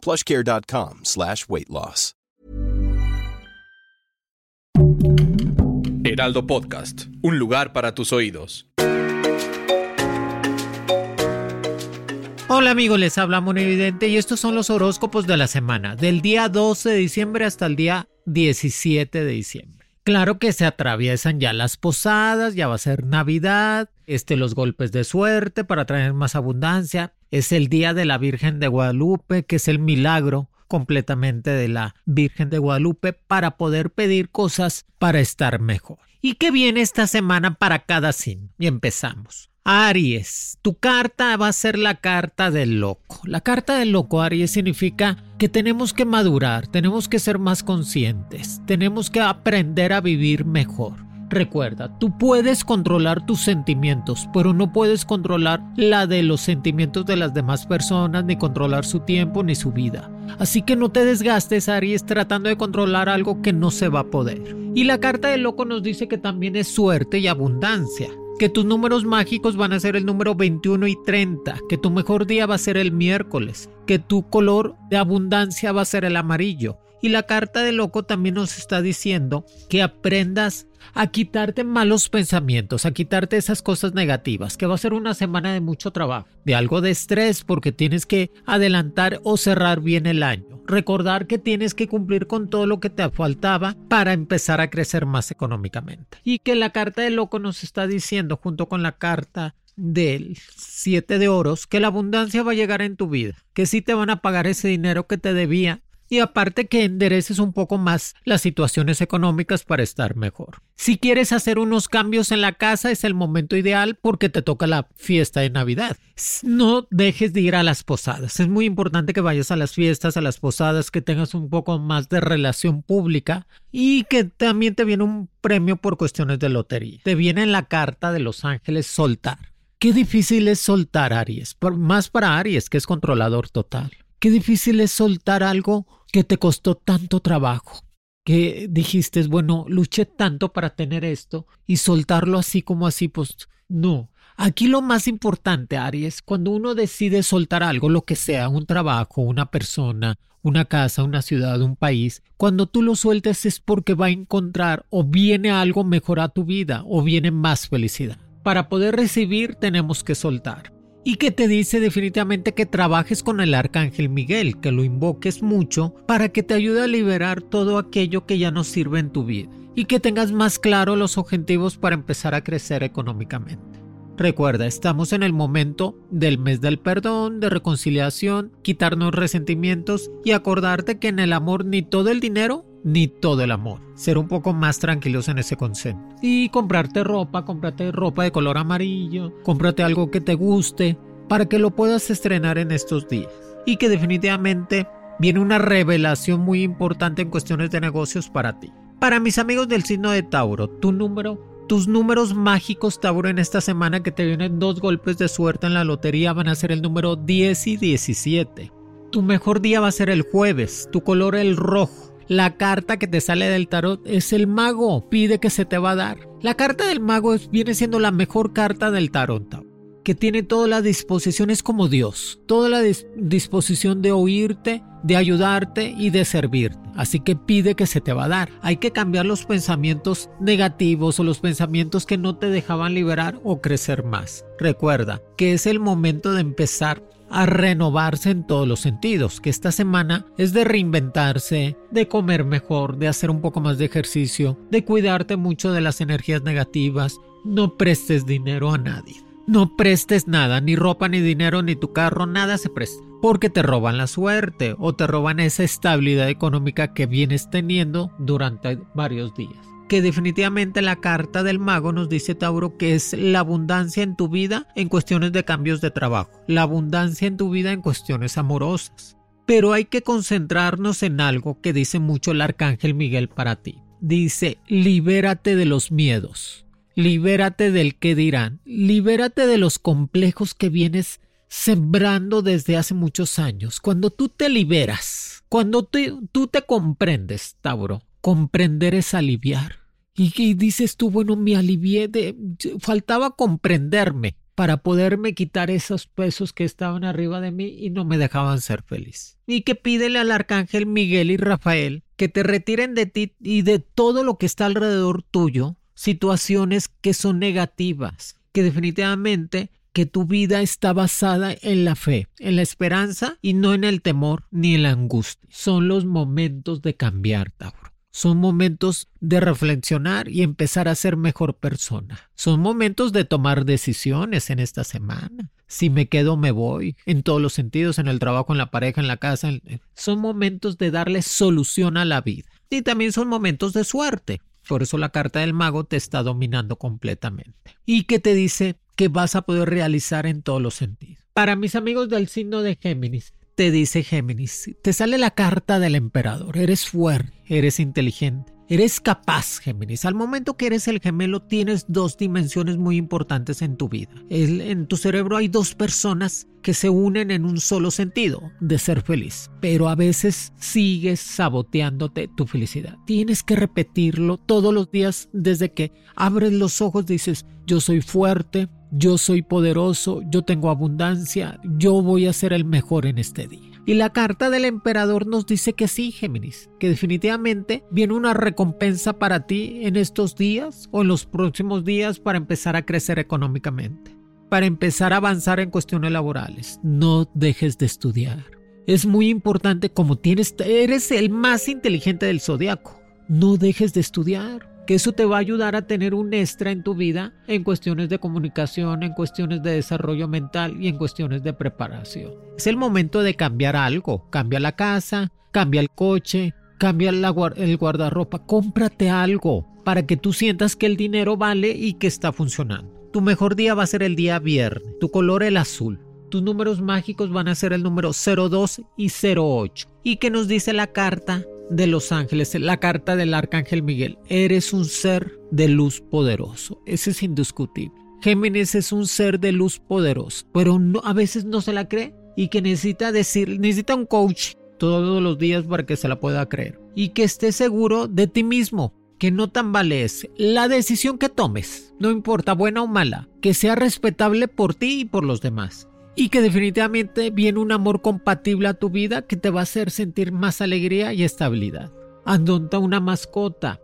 plushcare.com slash weight loss. Heraldo Podcast, un lugar para tus oídos. Hola amigos, les habla Evidente y estos son los horóscopos de la semana, del día 12 de diciembre hasta el día 17 de diciembre. Claro que se atraviesan ya las posadas, ya va a ser Navidad, este los golpes de suerte para traer más abundancia, es el día de la Virgen de Guadalupe, que es el milagro completamente de la Virgen de Guadalupe para poder pedir cosas para estar mejor. ¿Y qué viene esta semana para cada signo? Y empezamos. Aries, tu carta va a ser la carta del loco. La carta del loco, Aries, significa que tenemos que madurar, tenemos que ser más conscientes, tenemos que aprender a vivir mejor. Recuerda, tú puedes controlar tus sentimientos, pero no puedes controlar la de los sentimientos de las demás personas, ni controlar su tiempo ni su vida. Así que no te desgastes, Aries, tratando de controlar algo que no se va a poder. Y la carta del loco nos dice que también es suerte y abundancia que tus números mágicos van a ser el número 21 y 30, que tu mejor día va a ser el miércoles, que tu color de abundancia va a ser el amarillo. Y la carta de loco también nos está diciendo que aprendas a quitarte malos pensamientos, a quitarte esas cosas negativas, que va a ser una semana de mucho trabajo, de algo de estrés porque tienes que adelantar o cerrar bien el año. Recordar que tienes que cumplir con todo lo que te faltaba para empezar a crecer más económicamente. Y que la carta de loco nos está diciendo junto con la carta del siete de oros que la abundancia va a llegar en tu vida, que sí te van a pagar ese dinero que te debía y aparte que endereces un poco más las situaciones económicas para estar mejor. Si quieres hacer unos cambios en la casa es el momento ideal porque te toca la fiesta de Navidad. No dejes de ir a las posadas. Es muy importante que vayas a las fiestas, a las posadas, que tengas un poco más de relación pública y que también te viene un premio por cuestiones de lotería. Te viene en la carta de los ángeles soltar. Qué difícil es soltar Aries, más para Aries que es controlador total. Qué difícil es soltar algo que te costó tanto trabajo, que dijiste, bueno, luché tanto para tener esto y soltarlo así como así, pues no. Aquí lo más importante, Aries, cuando uno decide soltar algo, lo que sea, un trabajo, una persona, una casa, una ciudad, un país, cuando tú lo sueltes es porque va a encontrar o viene algo mejor a tu vida o viene más felicidad. Para poder recibir tenemos que soltar y que te dice definitivamente que trabajes con el arcángel Miguel, que lo invoques mucho para que te ayude a liberar todo aquello que ya no sirve en tu vida y que tengas más claro los objetivos para empezar a crecer económicamente. Recuerda, estamos en el momento del mes del perdón, de reconciliación, quitarnos resentimientos y acordarte que en el amor ni todo el dinero ni todo el amor. Ser un poco más tranquilos en ese concepto. Y comprarte ropa, cómprate ropa de color amarillo, cómprate algo que te guste para que lo puedas estrenar en estos días. Y que definitivamente viene una revelación muy importante en cuestiones de negocios para ti. Para mis amigos del signo de Tauro, tu número tus números mágicos, Tauro, en esta semana que te vienen dos golpes de suerte en la lotería van a ser el número 10 y 17. Tu mejor día va a ser el jueves, tu color el rojo. La carta que te sale del tarot es el mago. Pide que se te va a dar. La carta del mago viene siendo la mejor carta del tarot. Que tiene toda la disposición, es como Dios. Toda la disposición de oírte, de ayudarte y de servirte. Así que pide que se te va a dar. Hay que cambiar los pensamientos negativos o los pensamientos que no te dejaban liberar o crecer más. Recuerda que es el momento de empezar a renovarse en todos los sentidos, que esta semana es de reinventarse, de comer mejor, de hacer un poco más de ejercicio, de cuidarte mucho de las energías negativas, no prestes dinero a nadie. No prestes nada, ni ropa, ni dinero, ni tu carro, nada se presta. Porque te roban la suerte o te roban esa estabilidad económica que vienes teniendo durante varios días que definitivamente la carta del mago nos dice Tauro que es la abundancia en tu vida en cuestiones de cambios de trabajo, la abundancia en tu vida en cuestiones amorosas. Pero hay que concentrarnos en algo que dice mucho el arcángel Miguel para ti. Dice, libérate de los miedos, libérate del que dirán, libérate de los complejos que vienes sembrando desde hace muchos años. Cuando tú te liberas, cuando tú te comprendes, Tauro, comprender es aliviar. Y, dices tú, bueno, me alivié de... Faltaba comprenderme para poderme quitar esos pesos que estaban arriba de mí y no me dejaban ser feliz. Y que pídele al arcángel Miguel y Rafael que te retiren de ti y de todo lo que está alrededor tuyo, situaciones que son negativas, que definitivamente que tu vida está basada en la fe, en la esperanza y no en el temor ni en la angustia. Son los momentos de cambiar, Tauro. Son momentos de reflexionar y empezar a ser mejor persona. Son momentos de tomar decisiones en esta semana. Si me quedo, me voy. En todos los sentidos, en el trabajo, en la pareja, en la casa. Son momentos de darle solución a la vida. Y también son momentos de suerte. Por eso la carta del mago te está dominando completamente. Y que te dice que vas a poder realizar en todos los sentidos. Para mis amigos del signo de Géminis, te dice Géminis, te sale la carta del emperador, eres fuerte, eres inteligente, eres capaz, Géminis. Al momento que eres el gemelo tienes dos dimensiones muy importantes en tu vida. en tu cerebro hay dos personas que se unen en un solo sentido, de ser feliz. Pero a veces sigues saboteándote tu felicidad. Tienes que repetirlo todos los días desde que abres los ojos, dices, yo soy fuerte, yo soy poderoso, yo tengo abundancia, yo voy a ser el mejor en este día. Y la carta del emperador nos dice que sí, Géminis, que definitivamente viene una recompensa para ti en estos días o en los próximos días para empezar a crecer económicamente, para empezar a avanzar en cuestiones laborales. No dejes de estudiar. Es muy importante como tienes, eres el más inteligente del zodiaco. No dejes de estudiar eso te va a ayudar a tener un extra en tu vida en cuestiones de comunicación, en cuestiones de desarrollo mental y en cuestiones de preparación. Es el momento de cambiar algo, cambia la casa, cambia el coche, cambia el guardarropa, cómprate algo para que tú sientas que el dinero vale y que está funcionando. Tu mejor día va a ser el día viernes, tu color el azul. Tus números mágicos van a ser el número 02 y 08. ¿Y qué nos dice la carta de los ángeles, la carta del arcángel Miguel. Eres un ser de luz poderoso. Ese es indiscutible. Géminis es un ser de luz poderoso, pero no, a veces no se la cree y que necesita decir, necesita un coach todos los días para que se la pueda creer y que esté seguro de ti mismo, que no tambalees. La decisión que tomes, no importa buena o mala, que sea respetable por ti y por los demás y que definitivamente viene un amor compatible a tu vida que te va a hacer sentir más alegría y estabilidad. Andonta una mascota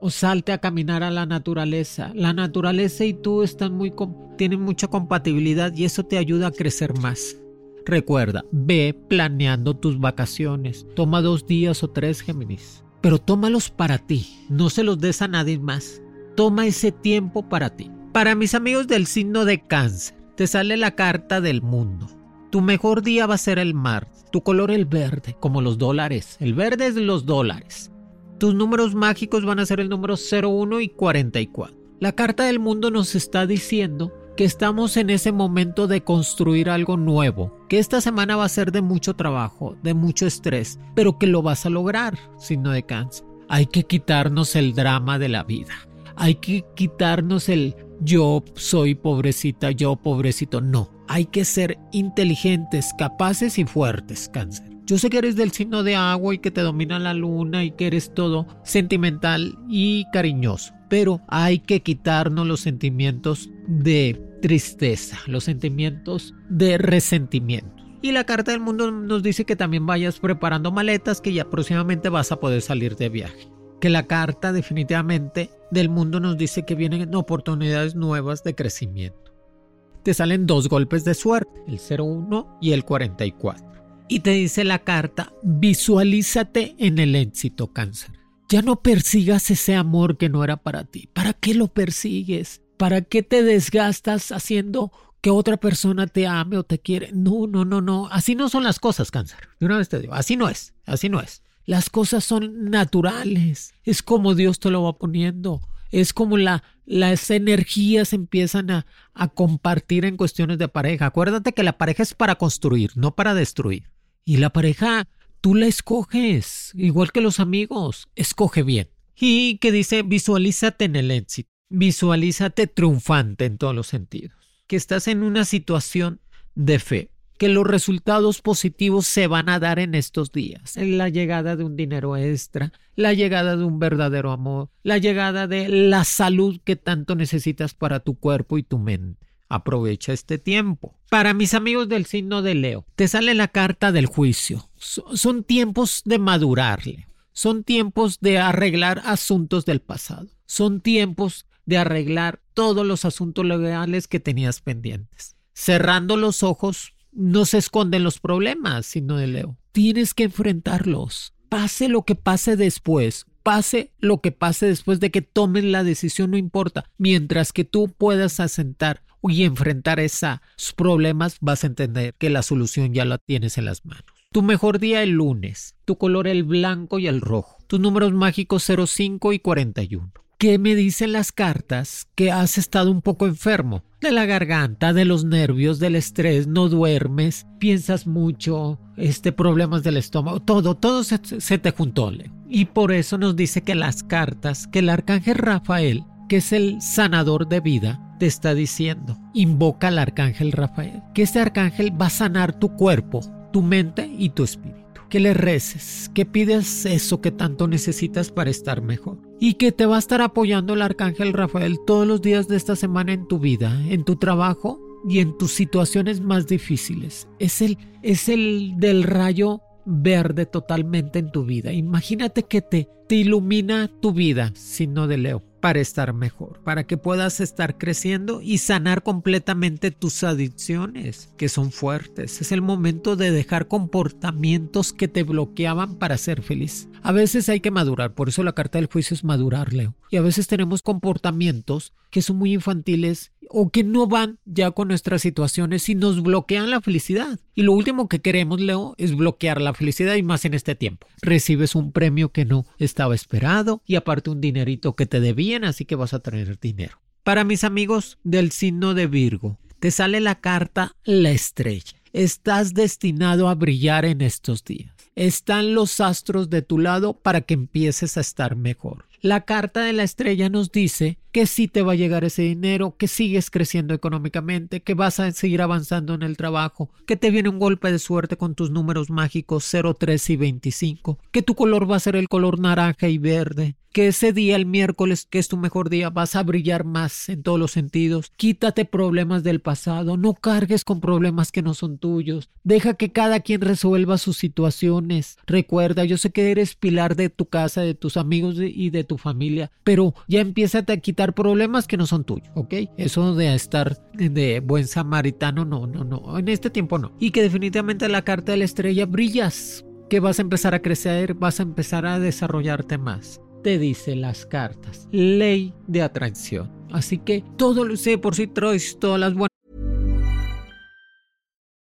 o salte a caminar a la naturaleza. La naturaleza y tú están muy tienen mucha compatibilidad y eso te ayuda a crecer más. Recuerda, ve planeando tus vacaciones. Toma dos días o tres, Géminis. Pero tómalos para ti. No se los des a nadie más. Toma ese tiempo para ti. Para mis amigos del signo de cáncer te sale la carta del mundo. Tu mejor día va a ser el mar, tu color el verde, como los dólares. El verde es los dólares. Tus números mágicos van a ser el número 01 y 44. La carta del mundo nos está diciendo que estamos en ese momento de construir algo nuevo, que esta semana va a ser de mucho trabajo, de mucho estrés, pero que lo vas a lograr, no de cáncer. Hay que quitarnos el drama de la vida. Hay que quitarnos el yo soy pobrecita, yo pobrecito. No, hay que ser inteligentes, capaces y fuertes, cáncer. Yo sé que eres del signo de agua y que te domina la luna y que eres todo sentimental y cariñoso, pero hay que quitarnos los sentimientos de tristeza, los sentimientos de resentimiento. Y la carta del mundo nos dice que también vayas preparando maletas que ya próximamente vas a poder salir de viaje que la carta definitivamente del mundo nos dice que vienen oportunidades nuevas de crecimiento. Te salen dos golpes de suerte, el 01 y el 44. Y te dice la carta, visualízate en el éxito cáncer. Ya no persigas ese amor que no era para ti. ¿Para qué lo persigues? ¿Para qué te desgastas haciendo que otra persona te ame o te quiere? No, no, no, no. Así no son las cosas, cáncer. De una vez te digo, así no es, así no es. Las cosas son naturales. Es como Dios te lo va poniendo. Es como la, las energías empiezan a, a compartir en cuestiones de pareja. Acuérdate que la pareja es para construir, no para destruir. Y la pareja, tú la escoges, igual que los amigos, escoge bien. Y que dice, visualízate en el éxito, visualízate triunfante en todos los sentidos, que estás en una situación de fe, que los resultados positivos se van a dar en estos días. La llegada de un dinero extra, la llegada de un verdadero amor, la llegada de la salud que tanto necesitas para tu cuerpo y tu mente. Aprovecha este tiempo. Para mis amigos del signo de Leo, te sale la carta del juicio. Son tiempos de madurarle. Son tiempos de arreglar asuntos del pasado. Son tiempos de arreglar todos los asuntos legales que tenías pendientes. Cerrando los ojos, no se esconden los problemas, sino de Leo. Tienes que enfrentarlos. Pase lo que pase después, pase lo que pase después de que tomes la decisión, no importa. Mientras que tú puedas asentar y enfrentar esos problemas, vas a entender que la solución ya la tienes en las manos. Tu mejor día el lunes, tu color el blanco y el rojo, tus números mágicos 05 y 41. ¿Qué me dicen las cartas? Que has estado un poco enfermo. De la garganta, de los nervios, del estrés, no duermes, piensas mucho, este, problemas del estómago, todo, todo se, te juntó. Y por eso nos dice que las cartas, que el arcángel Rafael, que es el sanador de vida, te está diciendo, invoca al arcángel Rafael, que este arcángel va a sanar tu cuerpo, tu mente y tu espíritu que le reces, que pides eso que tanto necesitas para estar mejor. Y que te va a estar apoyando el Arcángel Rafael todos los días de esta semana en tu vida, en tu trabajo y en tus situaciones más difíciles. Es el, es el del rayo verde totalmente en tu vida. Imagínate que te, te ilumina tu vida, no de Leo para estar mejor, para que puedas estar creciendo y sanar completamente tus adicciones, que son fuertes. Es el momento de dejar comportamientos que te bloqueaban para ser feliz. A veces hay que madurar, por eso la carta del juicio es madurar, Leo. Y a veces tenemos comportamientos que son muy infantiles o que no van ya con nuestras situaciones y nos bloquean la felicidad. Y lo último que queremos, Leo, es bloquear la felicidad y más en este tiempo. Recibes un premio que no estaba esperado y aparte un dinerito que te debían, así que vas a tener dinero. Para mis amigos del signo de Virgo, te sale la carta La estrella. Estás destinado a brillar en estos días. Están los astros de tu lado para que empieces a estar mejor. La carta de la estrella nos dice que sí te va a llegar ese dinero, que sigues creciendo económicamente, que vas a seguir avanzando en el trabajo, que te viene un golpe de suerte con tus números mágicos 0, 3 y 25, que tu color va a ser el color naranja y verde, que ese día, el miércoles, que es tu mejor día, vas a brillar más en todos los sentidos. Quítate problemas del pasado, no cargues con problemas que no son tuyos. Deja que cada quien resuelva sus Recuerda, yo sé que eres pilar de tu casa, de tus amigos y de tu familia, pero ya empieza a quitar problemas que no son tuyos, ¿ok? Eso de estar de buen samaritano, no, no, no, en este tiempo no. Y que definitivamente la carta de la estrella brillas, que vas a empezar a crecer, vas a empezar a desarrollarte más. Te dice las cartas, ley de atracción. Así que todo lo sé por si traes todas las buenas.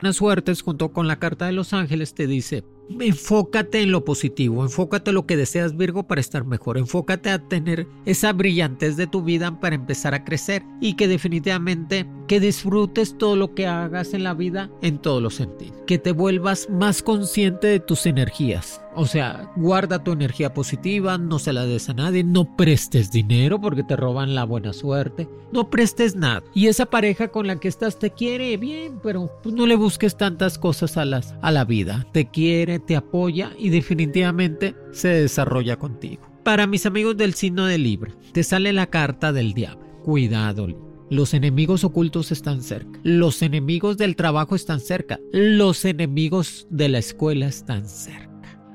Las suertes junto con la carta de los ángeles te dice enfócate en lo positivo, enfócate en lo que deseas Virgo para estar mejor, enfócate a tener esa brillantez de tu vida para empezar a crecer y que definitivamente que disfrutes todo lo que hagas en la vida en todos los sentidos, que te vuelvas más consciente de tus energías. O sea, guarda tu energía positiva, no se la des a nadie, no prestes dinero porque te roban la buena suerte, no prestes nada. Y esa pareja con la que estás te quiere bien, pero pues no le busques tantas cosas a, las, a la vida. Te quiere, te apoya y definitivamente se desarrolla contigo. Para mis amigos del signo de Libra, te sale la carta del diablo. Cuidado, los enemigos ocultos están cerca. Los enemigos del trabajo están cerca. Los enemigos de la escuela están cerca.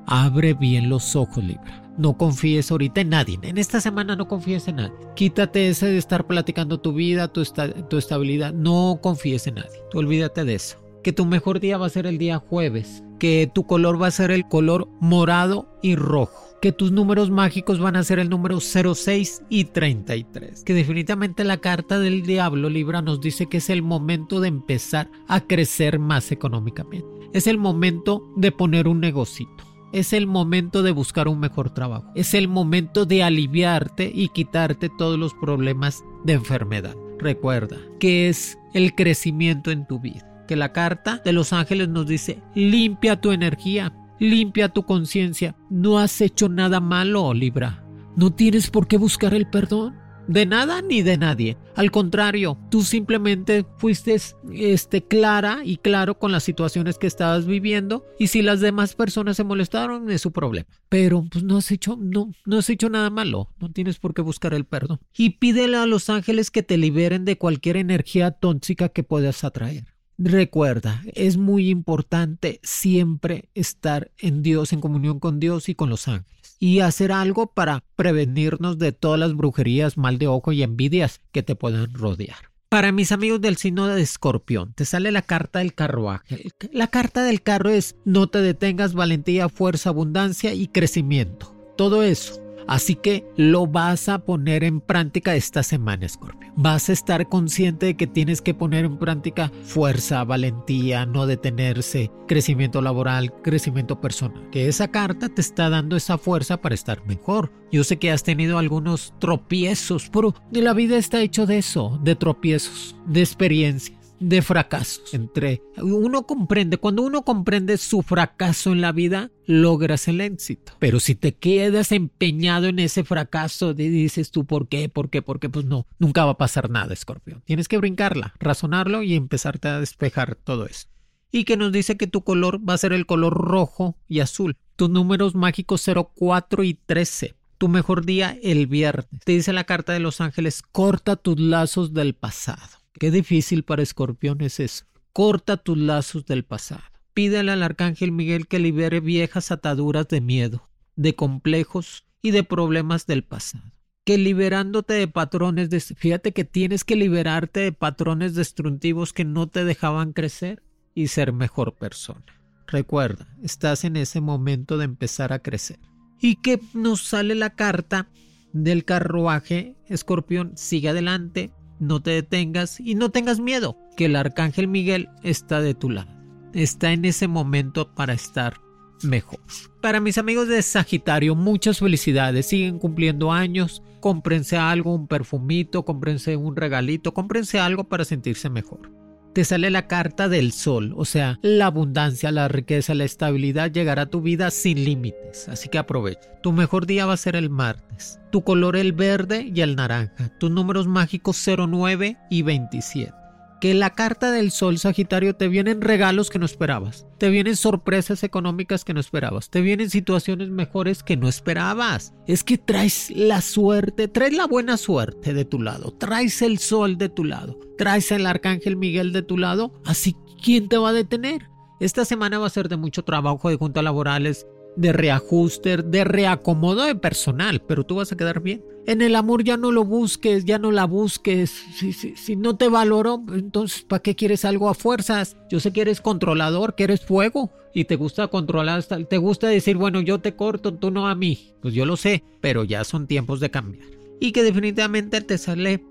Abre bien los ojos, Libra. No confíes ahorita en nadie. En esta semana no confíes en nadie. Quítate ese de estar platicando tu vida, tu, tu estabilidad. No confíes en nadie. Olvídate de eso. Que tu mejor día va a ser el día jueves. Que tu color va a ser el color morado y rojo que tus números mágicos van a ser el número 06 y 33. Que definitivamente la carta del diablo Libra nos dice que es el momento de empezar a crecer más económicamente. Es el momento de poner un negocito. Es el momento de buscar un mejor trabajo. Es el momento de aliviarte y quitarte todos los problemas de enfermedad. Recuerda que es el crecimiento en tu vida. Que la carta de los ángeles nos dice, limpia tu energía, limpia tu conciencia. No has hecho nada malo, Libra. No tienes por qué buscar el perdón de nada ni de nadie. Al contrario, tú simplemente fuiste este, clara y claro con las situaciones que estabas viviendo y si las demás personas se molestaron es su problema. Pero pues no has hecho no no has hecho nada malo, no tienes por qué buscar el perdón. Y pídele a los ángeles que te liberen de cualquier energía tóxica que puedas atraer. Recuerda, es muy importante siempre estar en Dios, en comunión con Dios y con los ángeles y hacer algo para prevenirnos de todas las brujerías, mal de ojo y envidias que te puedan rodear. Para mis amigos del signo de escorpión, te sale la carta del carruaje. La carta del carro es no te detengas, valentía, fuerza, abundancia y crecimiento. Todo eso Así que lo vas a poner en práctica esta semana, Scorpio. Vas a estar consciente de que tienes que poner en práctica fuerza, valentía, no detenerse, crecimiento laboral, crecimiento personal. Que esa carta te está dando esa fuerza para estar mejor. Yo sé que has tenido algunos tropiezos, pero la vida está hecho de eso, de tropiezos, de experiencia de fracasos. Entre uno comprende, cuando uno comprende su fracaso en la vida, logras el éxito. Pero si te quedas empeñado en ese fracaso, dices tú, ¿por qué? ¿Por qué? ¿Por qué? Pues no, nunca va a pasar nada, escorpión. Tienes que brincarla, razonarlo y empezarte a despejar todo eso. Y que nos dice que tu color va a ser el color rojo y azul. Tus números mágicos 04 y 13 tu mejor día el viernes. Te dice la carta de los ángeles, corta tus lazos del pasado. Qué difícil para Escorpión es eso. Corta tus lazos del pasado. Pídele al arcángel Miguel que libere viejas ataduras de miedo, de complejos y de problemas del pasado. Que liberándote de patrones, de, fíjate que tienes que liberarte de patrones destructivos que no te dejaban crecer y ser mejor persona. Recuerda, estás en ese momento de empezar a crecer. Y que nos sale la carta del carruaje, escorpión, sigue adelante, no te detengas y no tengas miedo, que el arcángel Miguel está de tu lado. Está en ese momento para estar mejor. Para mis amigos de Sagitario, muchas felicidades. Siguen cumpliendo años. Cómprense algo, un perfumito, cómprense un regalito, cómprense algo para sentirse mejor te sale la carta del sol, o sea, la abundancia, la riqueza, la estabilidad llegará a tu vida sin límites, así que aprovecha. Tu mejor día va a ser el martes. Tu color el verde y el naranja. Tus números mágicos 09 y 27 que la carta del sol Sagitario te vienen regalos que no esperabas, te vienen sorpresas económicas que no esperabas, te vienen situaciones mejores que no esperabas. Es que traes la suerte, traes la buena suerte de tu lado, traes el sol de tu lado, traes el arcángel Miguel de tu lado, así ¿quién te va a detener? Esta semana va a ser de mucho trabajo de juntas laborales, de reajuste, de reacomodo de personal, pero tú vas a quedar bien. En el amor ya no lo busques, ya no la busques. Si, si no te valoro, entonces ¿para qué quieres algo a fuerzas? Yo sé que eres controlador, que eres fuego y te gusta controlar, te gusta decir, bueno, yo te corto, tú no a mí. Pues yo lo sé, pero ya son tiempos de cambiar. Y que definitivamente te sale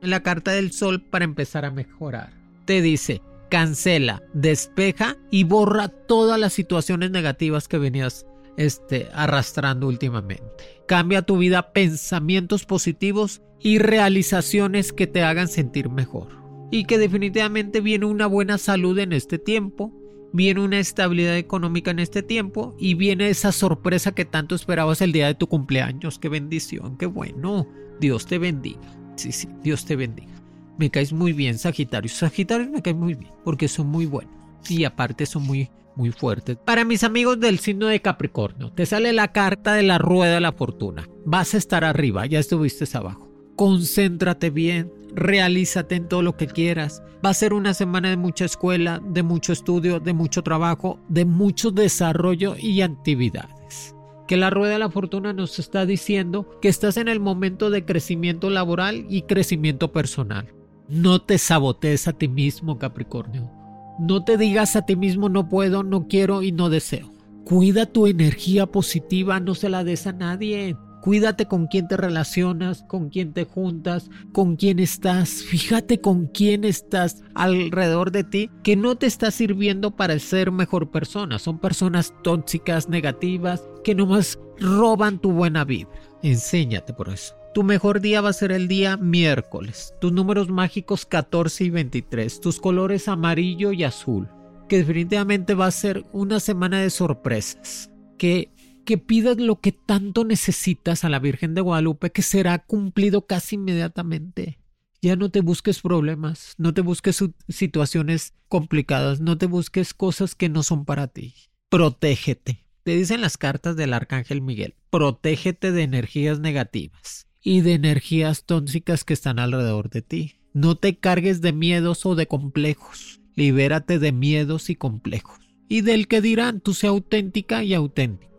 la carta del sol para empezar a mejorar. Te dice, cancela, despeja y borra todas las situaciones negativas que venías este, arrastrando últimamente. Cambia tu vida pensamientos positivos y realizaciones que te hagan sentir mejor. Y que definitivamente viene una buena salud en este tiempo, viene una estabilidad económica en este tiempo y viene esa sorpresa que tanto esperabas el día de tu cumpleaños. Qué bendición, qué bueno. Dios te bendiga. Sí, sí, Dios te bendiga. Me caes muy bien, Sagitario. Sagitario me cae muy bien porque son muy buenos y aparte son muy muy fuertes. Para mis amigos del signo de Capricornio, te sale la carta de la rueda de la fortuna. Vas a estar arriba, ya estuviste abajo. Concéntrate bien, realízate en todo lo que quieras. Va a ser una semana de mucha escuela, de mucho estudio, de mucho trabajo, de mucho desarrollo y actividades. Que la rueda de la fortuna nos está diciendo que estás en el momento de crecimiento laboral y crecimiento personal. No te sabotees a ti mismo, Capricornio. No te digas a ti mismo no puedo, no quiero y no deseo. Cuida tu energía positiva, no se la des a nadie. Cuídate con quién te relacionas, con quién te juntas, con quién estás. Fíjate con quién estás alrededor de ti que no te está sirviendo para ser mejor persona. Son personas tóxicas, negativas, que nomás roban tu buena vida. Enséñate por eso. Tu mejor día va a ser el día miércoles. Tus números mágicos 14 y 23. Tus colores amarillo y azul. Que definitivamente va a ser una semana de sorpresas. Que que pidas lo que tanto necesitas a la Virgen de Guadalupe, que será cumplido casi inmediatamente. Ya no te busques problemas, no te busques situaciones complicadas, no te busques cosas que no son para ti. Protégete. Te dicen las cartas del Arcángel Miguel, protégete de energías negativas y de energías tóxicas que están alrededor de ti. No te cargues de miedos o de complejos. Libérate de miedos y complejos. Y del que dirán, tú sea auténtica y auténtico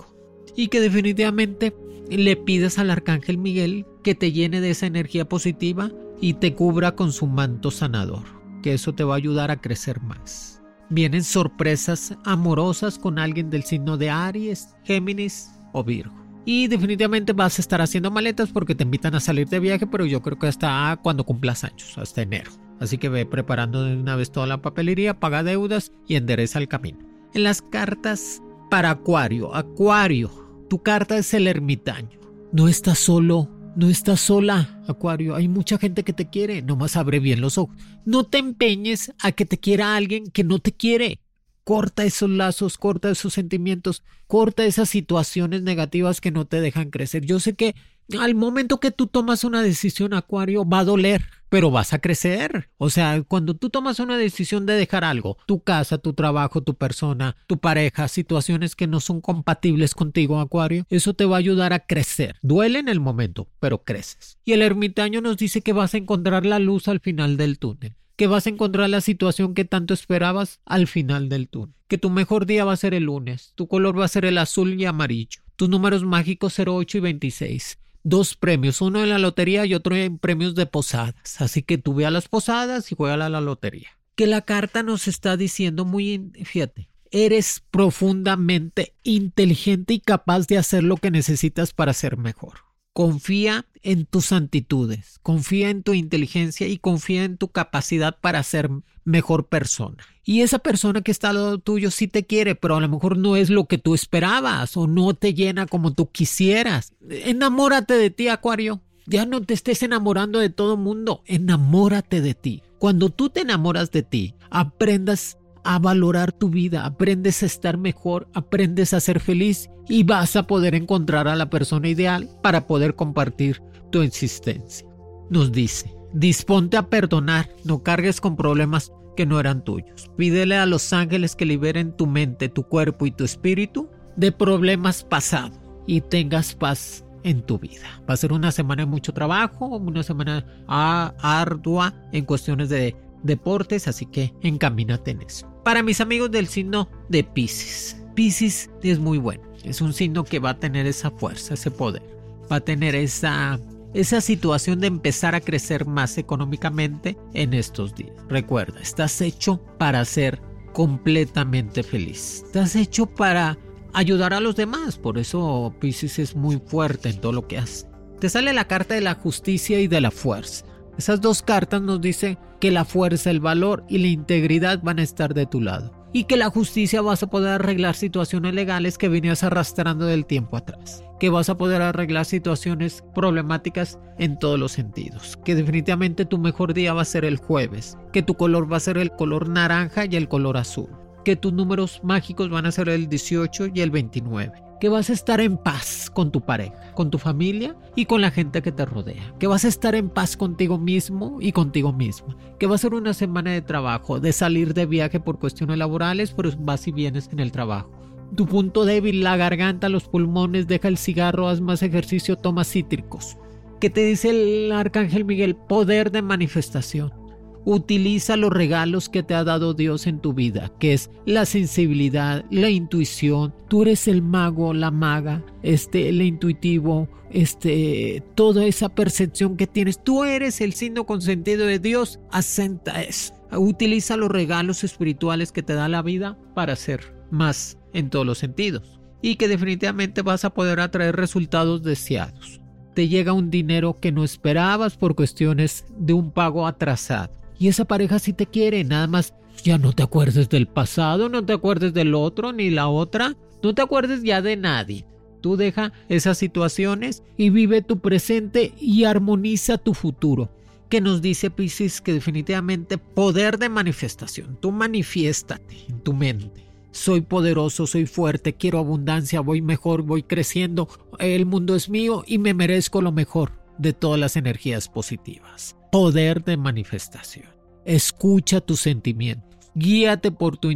y que definitivamente le pidas al arcángel Miguel que te llene de esa energía positiva y te cubra con su manto sanador, que eso te va a ayudar a crecer más. Vienen sorpresas amorosas con alguien del signo de Aries, Géminis o Virgo. Y definitivamente vas a estar haciendo maletas porque te invitan a salir de viaje, pero yo creo que hasta cuando cumplas años, hasta enero. Así que ve preparando de una vez toda la papelería, paga deudas y endereza el camino. En las cartas para Acuario, Acuario, tu carta es el ermitaño. No estás solo, no estás sola, Acuario. Hay mucha gente que te quiere, nomás abre bien los ojos. No te empeñes a que te quiera alguien que no te quiere. Corta esos lazos, corta esos sentimientos, corta esas situaciones negativas que no te dejan crecer. Yo sé que al momento que tú tomas una decisión, Acuario, va a doler, pero vas a crecer. O sea, cuando tú tomas una decisión de dejar algo, tu casa, tu trabajo, tu persona, tu pareja, situaciones que no son compatibles contigo, Acuario, eso te va a ayudar a crecer. Duele en el momento, pero creces. Y el ermitaño nos dice que vas a encontrar la luz al final del túnel que vas a encontrar la situación que tanto esperabas al final del túnel. Que tu mejor día va a ser el lunes, tu color va a ser el azul y amarillo, tus números mágicos 08 y 26 dos premios, uno en la lotería y otro en premios de posadas. Así que tú ve a las posadas y juega a la lotería. Que la carta nos está diciendo muy, fíjate, eres profundamente inteligente y capaz de hacer lo que necesitas para ser mejor. Confía en tus actitudes, confía en tu inteligencia y confía en tu capacidad para ser mejor persona. Y esa persona que está al lado tuyo sí te quiere, pero a lo mejor no es lo que tú esperabas o no te llena como tú quisieras. Enamórate de ti, Acuario. Ya no te estés enamorando de todo mundo, enamórate de ti. Cuando tú te enamoras de ti, aprendas a valorar tu vida, aprendes a estar mejor, aprendes a ser feliz y vas a poder encontrar a la persona ideal para poder compartir tu existencia. Nos dice, disponte a perdonar, no cargues con problemas que no eran tuyos. Pídele a los ángeles que liberen tu mente, tu cuerpo y tu espíritu de problemas pasados y tengas paz en tu vida. Va a ser una semana de mucho trabajo, una semana ardua en cuestiones de deportes, así que encamínate en eso. Para mis amigos del signo de Pisces, Pisces es muy bueno. Es un signo que va a tener esa fuerza, ese poder. Va a tener esa, esa situación de empezar a crecer más económicamente en estos días. Recuerda, estás hecho para ser completamente feliz. Estás hecho para ayudar a los demás. Por eso Pisces es muy fuerte en todo lo que hace. Te sale la carta de la justicia y de la fuerza. Esas dos cartas nos dicen que la fuerza, el valor y la integridad van a estar de tu lado. Y que la justicia vas a poder arreglar situaciones legales que venías arrastrando del tiempo atrás. Que vas a poder arreglar situaciones problemáticas en todos los sentidos. Que definitivamente tu mejor día va a ser el jueves. Que tu color va a ser el color naranja y el color azul. Que tus números mágicos van a ser el 18 y el 29 que vas a estar en paz con tu pareja, con tu familia y con la gente que te rodea, que vas a estar en paz contigo mismo y contigo misma, que va a ser una semana de trabajo, de salir de viaje por cuestiones laborales, pero vas y vienes en el trabajo. Tu punto débil, la garganta, los pulmones, deja el cigarro, haz más ejercicio, toma cítricos. ¿Qué te dice el arcángel Miguel? Poder de manifestación Utiliza los regalos que te ha dado Dios en tu vida, que es la sensibilidad, la intuición. Tú eres el mago, la maga, este, el intuitivo, este, toda esa percepción que tienes. Tú eres el signo consentido de Dios. Asenta eso. Utiliza los regalos espirituales que te da la vida para hacer más en todos los sentidos. Y que definitivamente vas a poder atraer resultados deseados. Te llega un dinero que no esperabas por cuestiones de un pago atrasado y esa pareja sí te quiere, nada más ya no te acuerdes del pasado, no te acuerdes del otro ni la otra, no te acuerdes ya de nadie. Tú deja esas situaciones y vive tu presente y armoniza tu futuro. Que nos dice Pisces que definitivamente poder de manifestación. Tú manifiéstate en tu mente. Soy poderoso, soy fuerte, quiero abundancia, voy mejor, voy creciendo. El mundo es mío y me merezco lo mejor de todas las energías positivas poder de manifestación. Escucha tus sentimientos. Guíate por tu,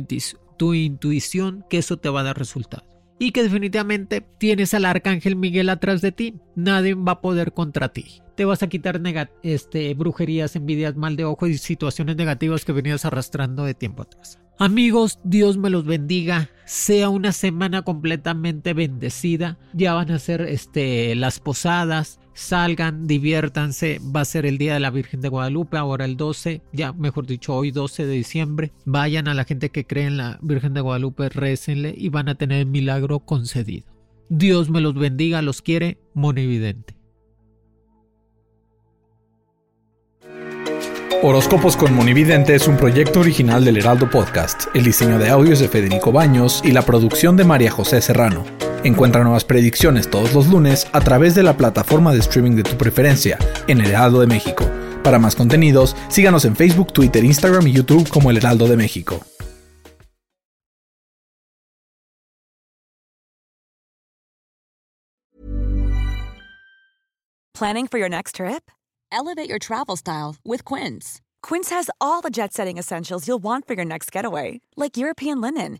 tu intuición, que eso te va a dar resultados. Y que definitivamente tienes al arcángel Miguel atrás de ti. Nadie va a poder contra ti. Te vas a quitar este, brujerías, envidias, mal de ojo y situaciones negativas que venías arrastrando de tiempo atrás. Amigos, Dios me los bendiga. Sea una semana completamente bendecida. Ya van a ser este, las posadas salgan, diviértanse, va a ser el Día de la Virgen de Guadalupe, ahora el 12, ya mejor dicho hoy 12 de diciembre, vayan a la gente que cree en la Virgen de Guadalupe, récenle y van a tener el milagro concedido. Dios me los bendiga, los quiere, monividente. Horóscopos con Monividente es un proyecto original del Heraldo Podcast. El diseño de audios de Federico Baños y la producción de María José Serrano. Encuentra nuevas predicciones todos los lunes a través de la plataforma de streaming de tu preferencia en El Heraldo de México. Para más contenidos, síganos en Facebook, Twitter, Instagram y YouTube como El Heraldo de México. Planning for your next trip? Elevate your travel style with Quince. Quince has all the jet-setting essentials you'll want for your next getaway, like European linen